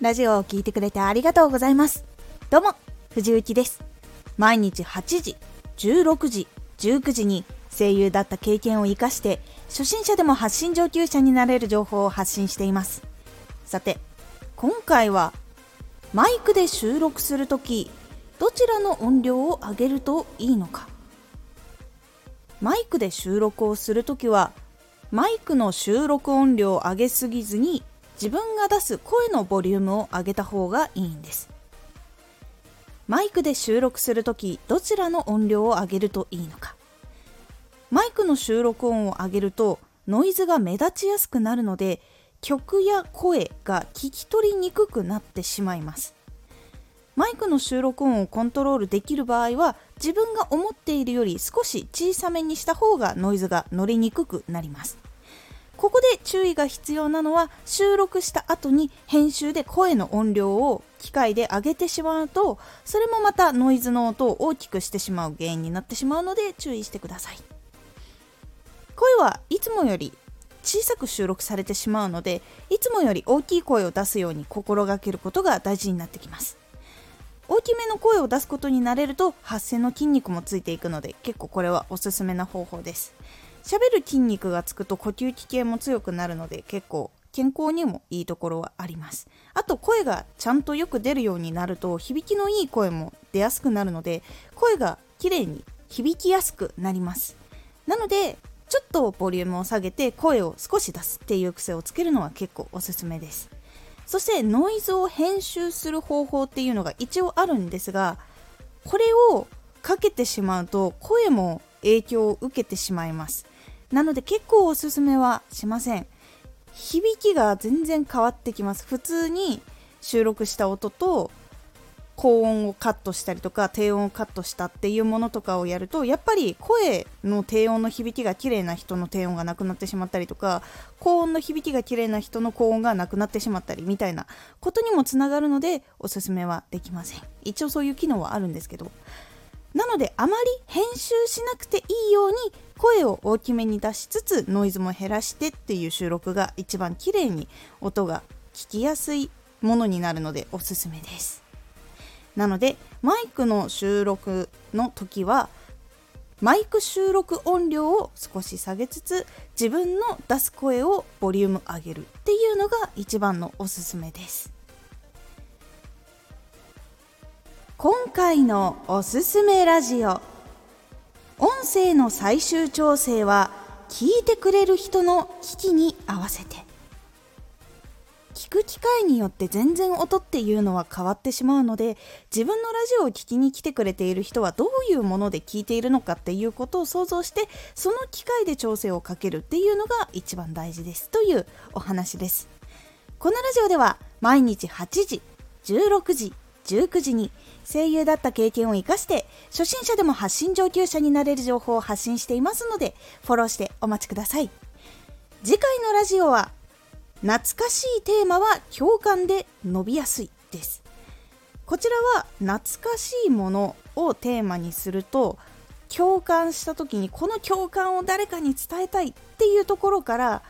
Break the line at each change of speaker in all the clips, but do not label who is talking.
ラジオを聴いてくれてありがとうございます。どうも藤幸です。毎日8時16時19時に声優だった経験を生かして初心者でも発信上級者になれる情報を発信しています。さて今回はマイクで収録するときどちらの音量を上げるといいのか。マイクで収録をするときはマイクの収録音量を上げすぎずに自分が出す声のボリュームを上げた方がいいんです。マイクで収録するときどちらの音量を上げるといいのか。マイクの収録音を上げるとノイズが目立ちやすくなるので曲や声が聞き取りにくくなってしまいます。マイクの収録音をコントロールできる場合は自分が思っているより少し小さめにした方がノイズが乗りにくくなります。ここで注意が必要なのは収録した後に編集で声の音量を機械で上げてしまうとそれもまたノイズの音を大きくしてしまう原因になってしまうので注意してください。声はいつもより小さく収録されてしまうのでいつもより大きい声を出すように心がけることが大事になってきます。大きめの声を出すことになれると発声の筋肉もついていくので結構これはおすすめな方法です。喋る筋肉がつくと呼吸器系も強くなるので結構健康にもいいところはあります。あと声がちゃんとよく出るようになると響きのいい声も出やすくなるので声が綺麗に響きやすくなります。なのでちょっとボリュームを下げて声を少し出すっていう癖をつけるのは結構おすすめです。そしてノイズを編集する方法っていうのが一応あるんですがこれをかけてしまうと声も影響を受けてしまいます。なので結構おすすめはしません。響きが全然変わってきます。普通に収録した音と高音をカットしたりとか低音をカットしたっていうものとかをやるとやっぱり声の低音の響きが綺麗な人の低音がなくなってしまったりとか高音の響きが綺麗な人の高音がなくなってしまったりみたいなことにもつながるのでおすすめはできません。一応そういう機能はあるんですけど。なのであまり編集しなくていいように声を大きめに出しつつノイズも減らしてっていう収録が一番綺麗に音が聞きやすいものになるのでおすすめです。なのでマイクの収録の時はマイク収録音量を少し下げつつ自分の出す声をボリューム上げるっていうのが一番のおすすめです。今回のおすすめラジオ。音声の最終調整は聞いてくれる人の機器に合わせて。聞く機会によって全然音っていうのは変わってしまうので自分のラジオを聴きに来てくれている人はどういうもので聞いているのかっていうことを想像してその機械で調整をかけるっていうのが一番大事ですというお話です。このラジオでは毎日8時16時19時に声優だった経験を生かして初心者でも発信上級者になれる情報を発信していますのでフォローしてお待ちください。次回のラジオは懐かしいテーマは共感で伸びやすいです。こちらは懐かしいものをテーマにすると共感した時にこの共感を誰かに伝えたいっていうところから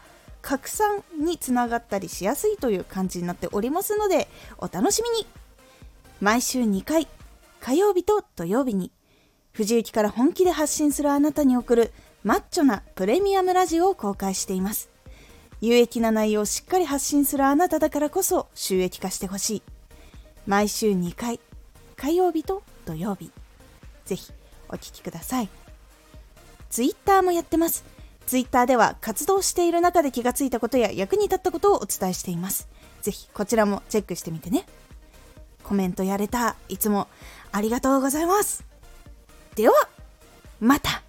拡散につながったりしやすいという感じになっておりますのでお楽しみに。毎週2回、火曜日と土曜日に、藤雪から本気で発信するあなたに送るマッチョなプレミアムラジオを公開しています。有益な内容をしっかり発信するあなただからこそ収益化してほしい。毎週2回、火曜日と土曜日。ぜひお聴きください。ツイッターもやってます。ツイッターでは活動している中で気がついたことや役に立ったことをお伝えしています。ぜひこちらもチェックしてみてね。コメントやれた。いつもありがとうございます。ではまた。